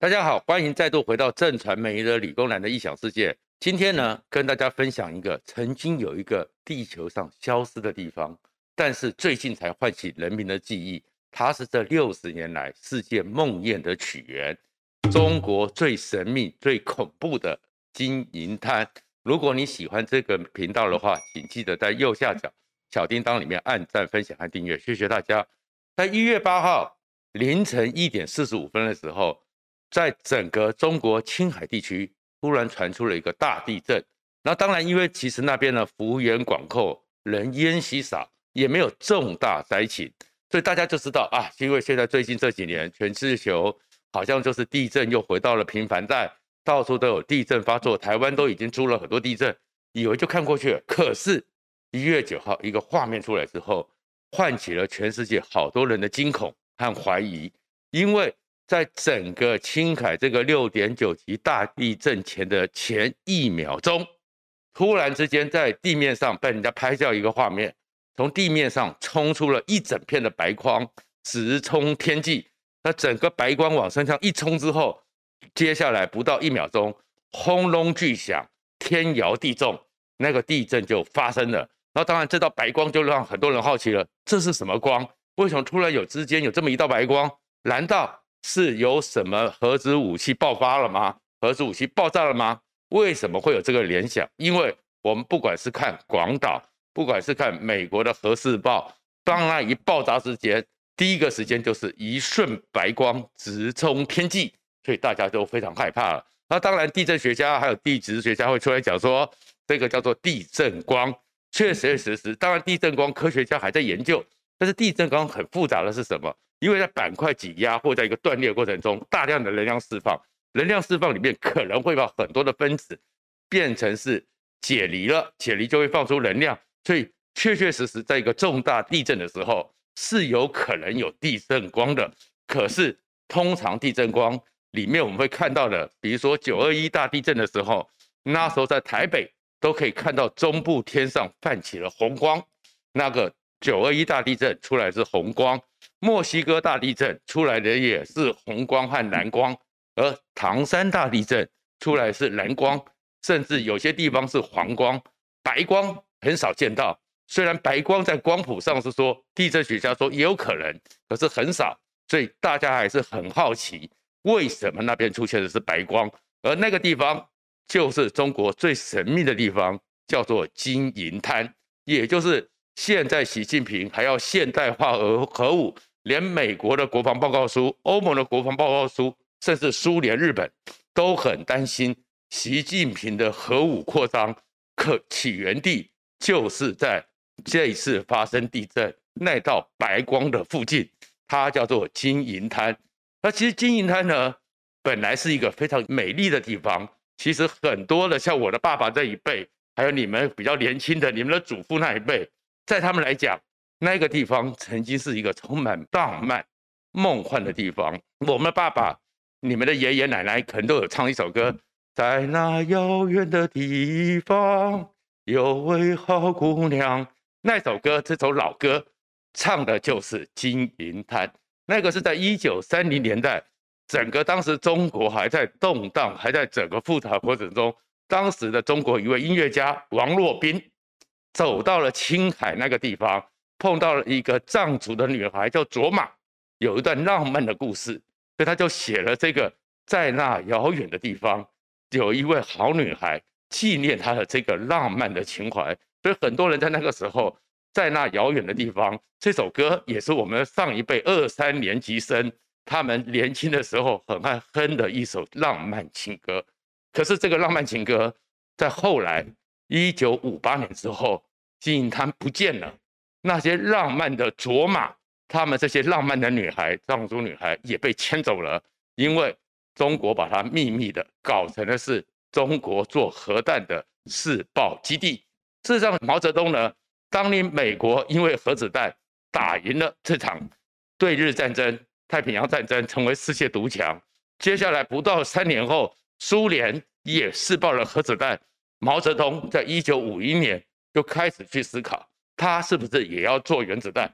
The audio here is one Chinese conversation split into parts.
大家好，欢迎再度回到正传媒的理工男的异想世界。今天呢，跟大家分享一个曾经有一个地球上消失的地方，但是最近才唤起人民的记忆。它是这六十年来世界梦魇的起源，中国最神秘、最恐怖的金银滩。如果你喜欢这个频道的话，请记得在右下角小叮当里面按赞、分享和订阅，谢谢大家。在一月八号凌晨一点四十五分的时候。在整个中国青海地区突然传出了一个大地震，那当然，因为其实那边呢幅员广阔，人烟稀少，也没有重大灾情，所以大家就知道啊，因为现在最近这几年，全地球好像就是地震又回到了频繁在，到处都有地震发作，台湾都已经出了很多地震，以为就看过去了。可是，一月九号一个画面出来之后，唤起了全世界好多人的惊恐和怀疑，因为。在整个青海这个六点九级大地震前的前一秒钟，突然之间在地面上被人家拍掉一个画面，从地面上冲出了一整片的白光，直冲天际。那整个白光往身上一冲之后，接下来不到一秒钟，轰隆巨响，天摇地动，那个地震就发生了。那当然，这道白光就让很多人好奇了：这是什么光？为什么突然有之间有这么一道白光？难道？是有什么核子武器爆发了吗？核子武器爆炸了吗？为什么会有这个联想？因为我们不管是看广岛，不管是看美国的核试爆，当那一爆炸之间，第一个时间就是一瞬白光直冲天际，所以大家都非常害怕了。那当然，地震学家还有地质学家会出来讲说，这个叫做地震光，确实实实。当然，地震光科学家还在研究，但是地震光很复杂的是什么？因为在板块挤压或在一个断裂过程中，大量的能量释放，能量释放里面可能会把很多的分子变成是解离了，解离就会放出能量，所以确确实实在一个重大地震的时候是有可能有地震光的。可是通常地震光里面我们会看到的，比如说九二一大地震的时候，那时候在台北都可以看到中部天上泛起了红光，那个九二一大地震出来是红光。墨西哥大地震出来的也是红光和蓝光，而唐山大地震出来是蓝光，甚至有些地方是黄光，白光很少见到。虽然白光在光谱上是说地震学家说也有可能，可是很少，所以大家还是很好奇为什么那边出现的是白光，而那个地方就是中国最神秘的地方，叫做金银滩，也就是现在习近平还要现代化核核武。连美国的国防报告书、欧盟的国防报告书，甚至苏联、日本都很担心习近平的核武扩张，可起源地就是在这一次发生地震那道白光的附近，它叫做金银滩。那其实金银滩呢，本来是一个非常美丽的地方。其实很多的像我的爸爸这一辈，还有你们比较年轻的，你们的祖父那一辈，在他们来讲。那个地方曾经是一个充满浪漫、梦幻的地方。我们的爸爸、你们的爷爷奶奶可能都有唱一首歌，在那遥远的地方有位好姑娘。那首歌，这首老歌，唱的就是金银滩。那个是在一九三零年代，整个当时中国还在动荡，还在整个复杂过程中。当时的中国一位音乐家王洛宾走到了青海那个地方。碰到了一个藏族的女孩叫卓玛，有一段浪漫的故事，所以他就写了这个，在那遥远的地方，有一位好女孩，纪念她的这个浪漫的情怀。所以很多人在那个时候，在那遥远的地方，这首歌也是我们上一辈二三年级生他们年轻的时候很爱哼的一首浪漫情歌。可是这个浪漫情歌在后来一九五八年之后，金银滩不见了。那些浪漫的卓玛，他们这些浪漫的女孩，藏族女孩也被牵走了，因为中国把它秘密的搞成了是中国做核弹的试爆基地。事实上，毛泽东呢，当年美国因为核子弹打赢了这场对日战争、太平洋战争，成为世界独强。接下来不到三年后，苏联也试爆了核子弹。毛泽东在一九五一年就开始去思考。他是不是也要做原子弹？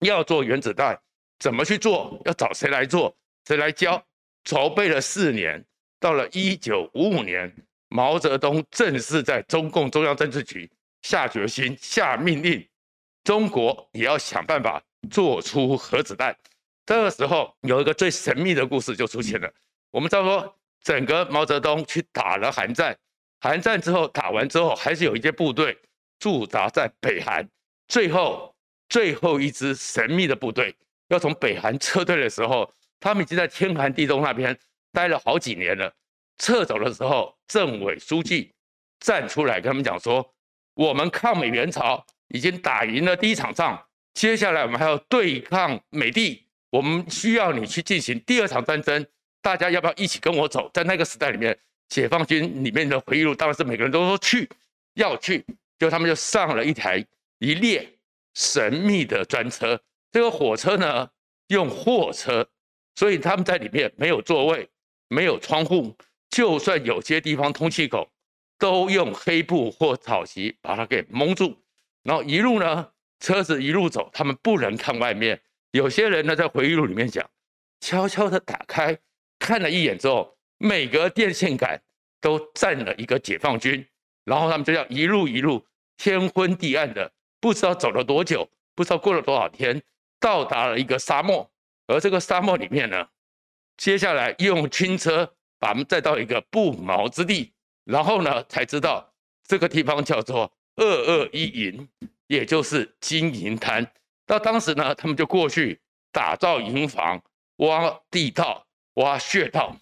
要做原子弹，怎么去做？要找谁来做？谁来教？筹备了四年，到了一九五五年，毛泽东正式在中共中央政治局下决心、下命令，中国也要想办法做出核子弹。这个时候，有一个最神秘的故事就出现了。我们知道说，整个毛泽东去打了韩战，韩战之后打完之后，还是有一些部队驻扎在北韩，最后最后一支神秘的部队要从北韩撤退的时候。他们已经在天寒地冻那边待了好几年了。撤走的时候，政委书记站出来跟他们讲说：“我们抗美援朝已经打赢了第一场仗，接下来我们还要对抗美帝，我们需要你去进行第二场战争。大家要不要一起跟我走？”在那个时代里面，解放军里面的回忆录当然是每个人都说去，要去，就他们就上了一台一列神秘的专车。这个火车呢，用货车。所以他们在里面没有座位，没有窗户，就算有些地方通气口，都用黑布或草席把它给蒙住。然后一路呢，车子一路走，他们不能看外面。有些人呢，在回忆录里面讲，悄悄地打开看了一眼之后，每个电线杆都站了一个解放军。然后他们就这样一路一路天昏地暗的，不知道走了多久，不知道过了多少天，到达了一个沙漠。而这个沙漠里面呢，接下来用军车把他们带到一个不毛之地，然后呢，才知道这个地方叫做二二一营，也就是金银滩。到当时呢，他们就过去打造营房、挖地道、挖穴道，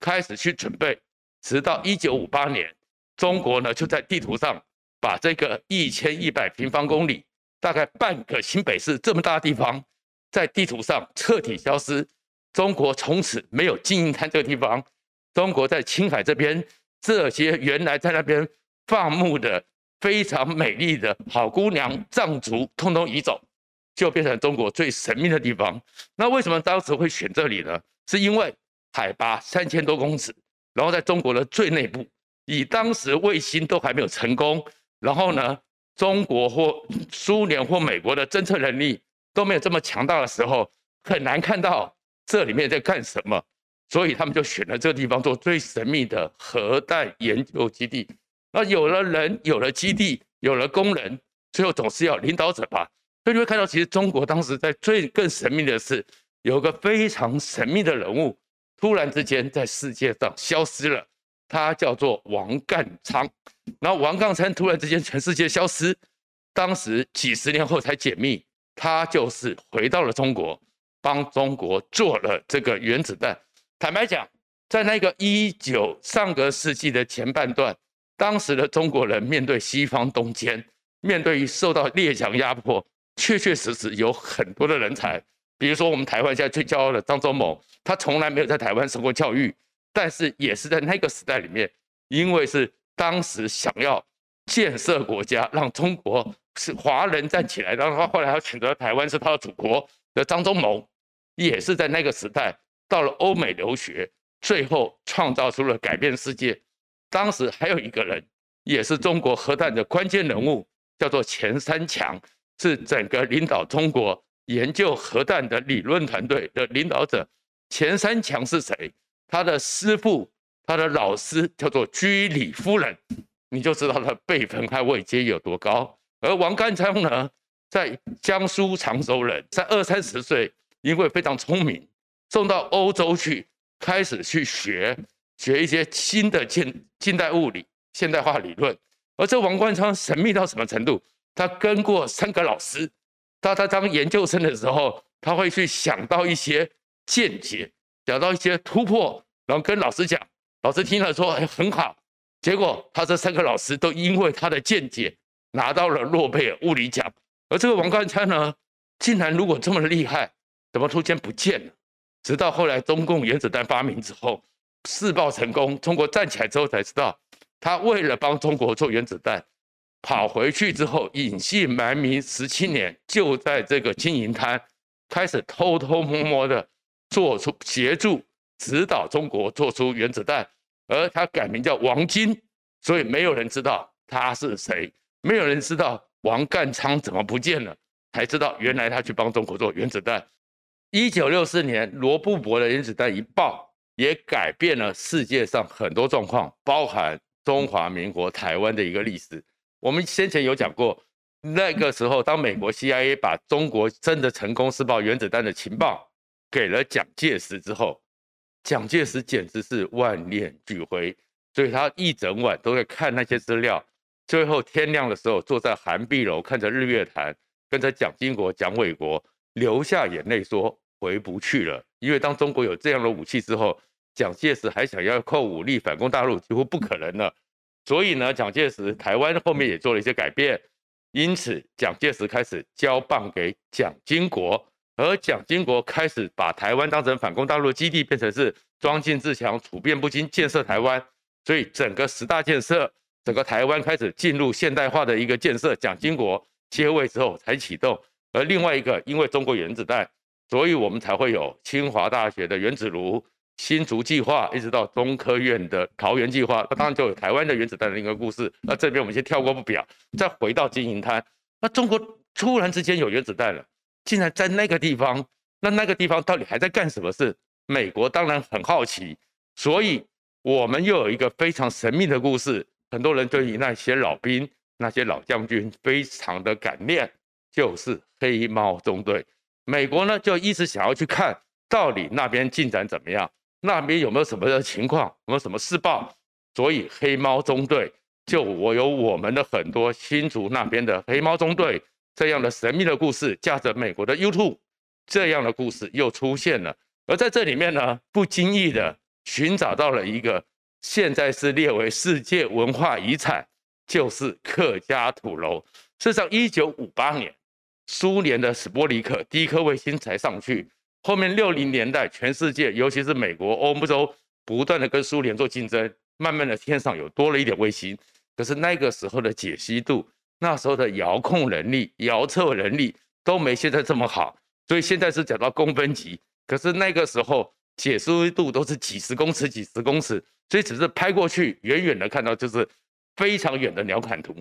开始去准备。直到一九五八年，中国呢就在地图上把这个一千一百平方公里，大概半个新北市这么大地方。在地图上彻底消失，中国从此没有金银滩这个地方。中国在青海这边，这些原来在那边放牧的非常美丽的好姑娘藏族，通通移走，就变成中国最神秘的地方。那为什么当时会选这里呢？是因为海拔三千多公尺，然后在中国的最内部，以当时卫星都还没有成功，然后呢，中国或苏联或美国的侦测能力。都没有这么强大的时候，很难看到这里面在干什么，所以他们就选了这个地方做最神秘的核弹研究基地。那有了人，有了基地，有了工人，最后总是要领导者吧。所以你会看到，其实中国当时在最更神秘的是，有个非常神秘的人物，突然之间在世界上消失了，他叫做王淦昌。然后王淦昌突然之间全世界消失，当时几十年后才解密。他就是回到了中国，帮中国做了这个原子弹。坦白讲，在那个一九上个世纪的前半段，当时的中国人面对西方东迁，面对于受到列强压迫，确确实实有很多的人才。比如说，我们台湾现在最骄傲的张忠谋，他从来没有在台湾受过教育，但是也是在那个时代里面，因为是当时想要建设国家，让中国。是华人站起来，然后他后来他选择台湾是他的祖国的张忠谋，也是在那个时代到了欧美留学，最后创造出了改变世界。当时还有一个人，也是中国核弹的关键人物，叫做钱三强，是整个领导中国研究核弹的理论团队的领导者。钱三强是谁？他的师傅，他的老师叫做居里夫人，你就知道他辈分和位阶有多高。而王淦昌呢，在江苏常州人，在二三十岁，因为非常聪明，送到欧洲去，开始去学学一些新的近近代物理、现代化理论。而这王淦昌神秘到什么程度？他跟过三个老师，他他当研究生的时候，他会去想到一些见解，想到一些突破，然后跟老师讲，老师听了说，哎，很好。结果他这三个老师都因为他的见解。拿到了诺贝尔物理奖，而这个王淦昌呢，竟然如果这么厉害，怎么突然不见了？直到后来中共原子弹发明之后，试爆成功，中国站起来之后才知道，他为了帮中国做原子弹，跑回去之后隐姓埋名十七年，就在这个金银滩开始偷偷摸摸的做出协助指导中国做出原子弹，而他改名叫王金，所以没有人知道他是谁。没有人知道王淦昌怎么不见了，才知道原来他去帮中国做原子弹。一九六四年罗布泊的原子弹一爆，也改变了世界上很多状况，包含中华民国台湾的一个历史。我们先前有讲过，那个时候当美国 CIA 把中国真的成功试爆原子弹的情报给了蒋介石之后，蒋介石简直是万念俱灰，所以他一整晚都在看那些资料。最后天亮的时候，坐在涵碧楼看着日月潭，跟着蒋经国、蒋纬国流下眼泪说回不去了。因为当中国有这样的武器之后，蒋介石还想要靠武力反攻大陆，几乎不可能了。所以呢，蒋介石台湾后面也做了一些改变，因此蒋介石开始交棒给蒋经国，而蒋经国开始把台湾当成反攻大陆的基地，变成是装进自强、处变不惊建设台湾。所以整个十大建设。整个台湾开始进入现代化的一个建设，蒋经国接位之后才启动。而另外一个，因为中国原子弹，所以我们才会有清华大学的原子炉、新竹计划，一直到中科院的桃园计划。那当然就有台湾的原子弹的一个故事。那这边我们先跳过不表，再回到金银滩。那中国突然之间有原子弹了，竟然在那个地方，那那个地方到底还在干什么事？美国当然很好奇，所以我们又有一个非常神秘的故事。很多人对于那些老兵、那些老将军非常的感念，就是黑猫中队。美国呢就一直想要去看到底那边进展怎么样，那边有没有什么的情况，有没有什么事报。所以黑猫中队就我有我们的很多新竹那边的黑猫中队这样的神秘的故事，驾着美国的 YouTube，这样的故事又出现了。而在这里面呢，不经意的寻找到了一个。现在是列为世界文化遗产，就是客家土楼。事实上，一九五八年，苏联的史波里克第一颗卫星才上去。后面六零年代，全世界，尤其是美国、欧洲，不断的跟苏联做竞争，慢慢的天上有多了一点卫星。可是那个时候的解析度，那时候的遥控能力、遥测能力都没现在这么好。所以现在是讲到公分级，可是那个时候解析度都是几十公尺、几十公尺。所以只是拍过去，远远的看到就是非常远的鸟瞰图。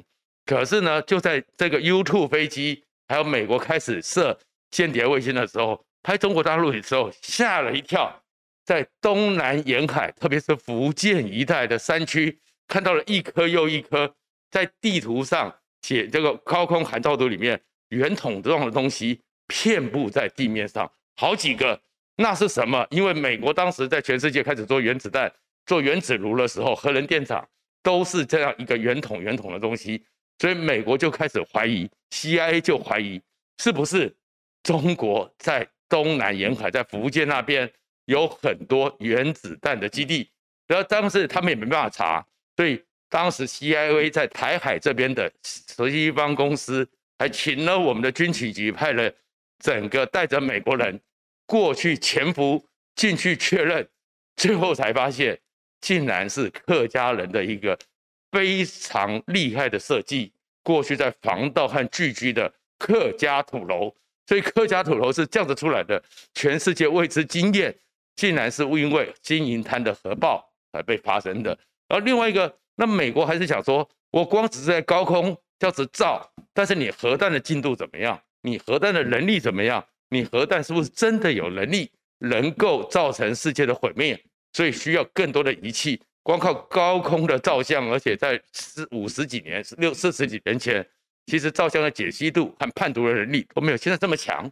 可是呢，就在这个 U2 飞机还有美国开始射间谍卫星的时候，拍中国大陆的时候吓了一跳。在东南沿海，特别是福建一带的山区，看到了一颗又一颗，在地图上写这个高空涵照图里面圆筒状的东西遍布在地面上，好几个。那是什么？因为美国当时在全世界开始做原子弹。做原子炉的时候，核能电厂都是这样一个圆筒圆筒的东西，所以美国就开始怀疑，CIA 就怀疑是不是中国在东南沿海，在福建那边有很多原子弹的基地。然后当时他们也没办法查，所以当时 CIA 在台海这边的西方公司还请了我们的军情局，派了整个带着美国人过去潜伏进去确认，最后才发现。竟然是客家人的一个非常厉害的设计，过去在防盗和聚居的客家土楼，所以客家土楼是这样子出来的，全世界为之惊艳，竟然是因为金银滩的核爆而被发生的。而另外一个，那美国还是想说，我光只是在高空这样子照，但是你核弹的进度怎么样？你核弹的能力怎么样？你核弹是不是真的有能力能够造成世界的毁灭？所以需要更多的仪器，光靠高空的照相，而且在四五十几年、六四十几年前，其实照相的解析度和判读的能力都没有现在这么强。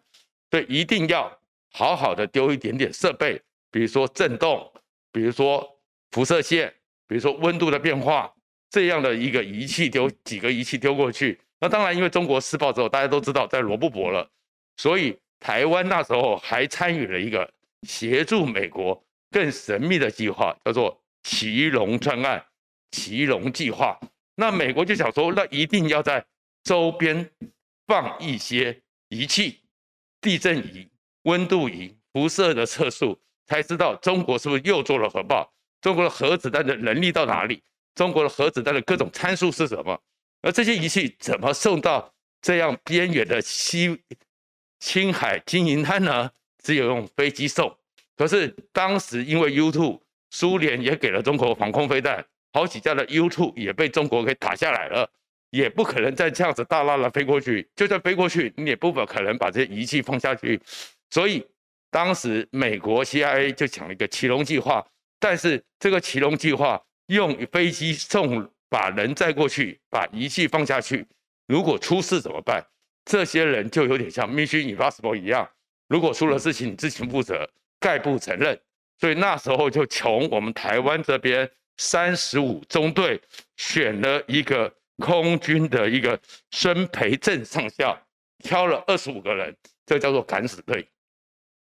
所以一定要好好的丢一点点设备，比如说震动，比如说辐射线，比如说温度的变化，这样的一个仪器丢几个仪器丢过去。那当然，因为中国试爆之后，大家都知道在罗布泊了，所以台湾那时候还参与了一个协助美国。更神秘的计划叫做“奇龙专案”、“奇龙计划”。那美国就想说，那一定要在周边放一些仪器，地震仪、温度仪、辐射的测速，才知道中国是不是又做了核爆，中国的核子弹的能力到哪里，中国的核子弹的各种参数是什么？而这些仪器怎么送到这样边远的西青海金银滩呢？只有用飞机送。可是当时因为 U2，苏联也给了中国防空飞弹，好几架的 U2 也被中国给打下来了，也不可能再这样子大喇喇飞过去。就算飞过去，你也不可能把这些仪器放下去。所以当时美国 CIA 就讲了一个“奇龙计划”，但是这个奇龙计划用飞机送把人载过去，把仪器放下去，如果出事怎么办？这些人就有点像 Mission Impossible 一样，如果出了事情，你自行负责，概不承认。所以那时候就从我们台湾这边三十五中队选了一个空军的一个孙培正上校，挑了二十五个人，这叫做敢死队。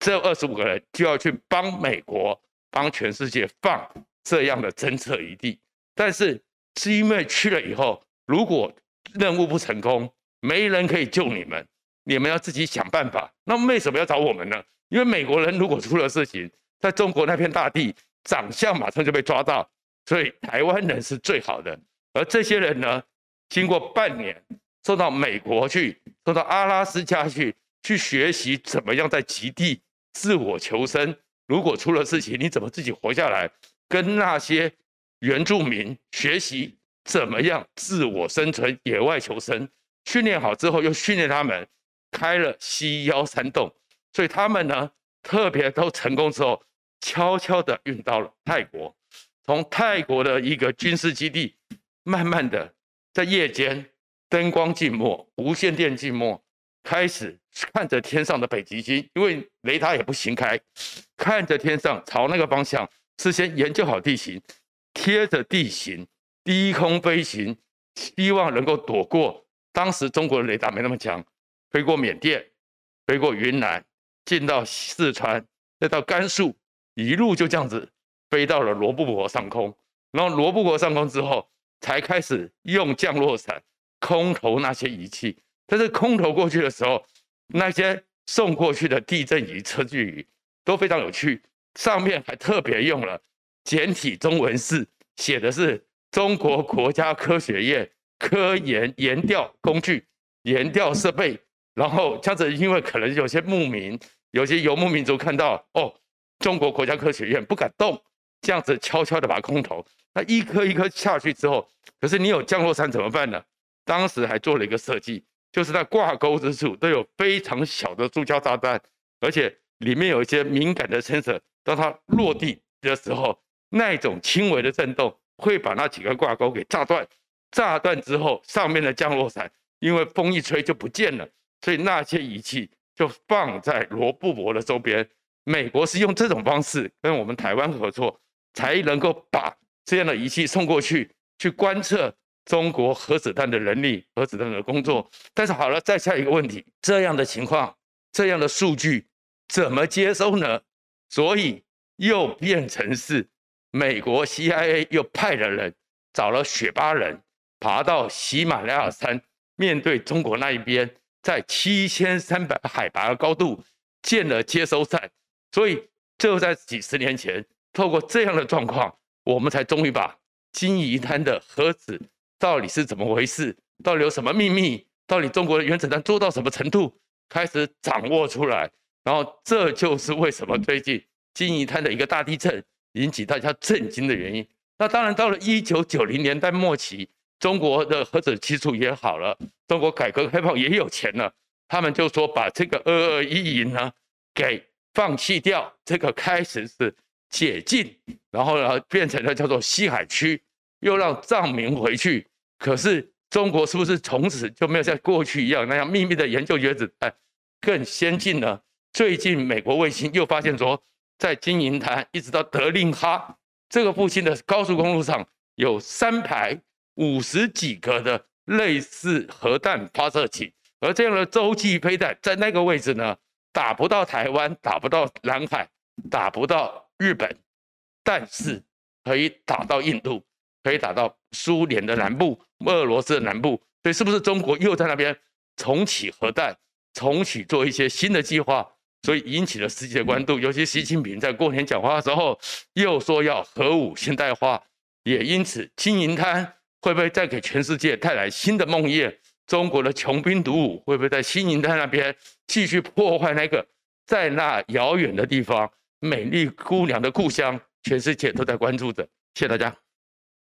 这二十五个人就要去帮美国。帮全世界放这样的侦测余地，但是是因为去了以后，如果任务不成功，没人可以救你们，你们要自己想办法。那为什么要找我们呢？因为美国人如果出了事情，在中国那片大地，长相马上就被抓到，所以台湾人是最好的。而这些人呢，经过半年送到美国去，送到阿拉斯加去，去学习怎么样在极地自我求生。如果出了事情，你怎么自己活下来？跟那些原住民学习怎么样自我生存、野外求生，训练好之后，又训练他们开了西幺三洞，所以他们呢，特别都成功之后，悄悄地运到了泰国，从泰国的一个军事基地，慢慢的在夜间灯光静默、无线电静默。开始看着天上的北极星，因为雷达也不行开，看着天上朝那个方向，事先研究好地形，贴着地形低空飞行，希望能够躲过当时中国的雷达没那么强，飞过缅甸，飞过云南，进到四川，再到甘肃，一路就这样子飞到了罗布泊上空，然后罗布泊上空之后，才开始用降落伞空投那些仪器。但是空投过去的时候，那些送过去的地震仪、测距仪都非常有趣，上面还特别用了简体中文字，写的是中国国家科学院科研研调工具、研调设备。然后这样子，因为可能有些牧民、有些游牧民族看到哦，中国国家科学院不敢动，这样子悄悄的把空投，那一颗一颗下去之后，可是你有降落伞怎么办呢？当时还做了一个设计。就是在挂钩之处都有非常小的塑胶炸弹，而且里面有一些敏感的 sensor，当它落地的时候，那种轻微的震动会把那几个挂钩给炸断。炸断之后，上面的降落伞因为风一吹就不见了，所以那些仪器就放在罗布泊的周边。美国是用这种方式跟我们台湾合作，才能够把这样的仪器送过去去观测。中国核子弹的能力，核子弹的工作，但是好了，再下一个问题，这样的情况，这样的数据怎么接收呢？所以又变成是美国 CIA 又派了人，找了雪巴人，爬到喜马拉雅山，面对中国那一边，在七千三百海拔的高度建了接收站，所以就在几十年前，透过这样的状况，我们才终于把金银滩的核子。到底是怎么回事？到底有什么秘密？到底中国的原子弹做到什么程度？开始掌握出来，然后这就是为什么最近金银滩的一个大地震引起大家震惊的原因。那当然，到了一九九零年代末期，中国的核子技术也好了，中国改革开放也有钱了，他们就说把这个二二一营呢给放弃掉，这个开始是解禁，然后呢变成了叫做西海区。又让藏民回去，可是中国是不是从此就没有像过去一样那样秘密的研究原子弹更先进呢？最近美国卫星又发现说，在金银滩一直到德令哈这个附近的高速公路上有三排五十几个的类似核弹发射器，而这样的洲际飞弹在那个位置呢，打不到台湾，打不到南海，打不到日本，但是可以打到印度。可以打到苏联的南部、俄罗斯的南部，所以是不是中国又在那边重启核弹、重启做一些新的计划？所以引起了世界的关注。尤其习近平在过年讲话的时候又说要核武现代化，也因此金银滩会不会再给全世界带来新的梦魇？中国的穷兵黩武会不会在金银滩那边继续破坏那个在那遥远的地方美丽姑娘的故乡？全世界都在关注着。谢谢大家。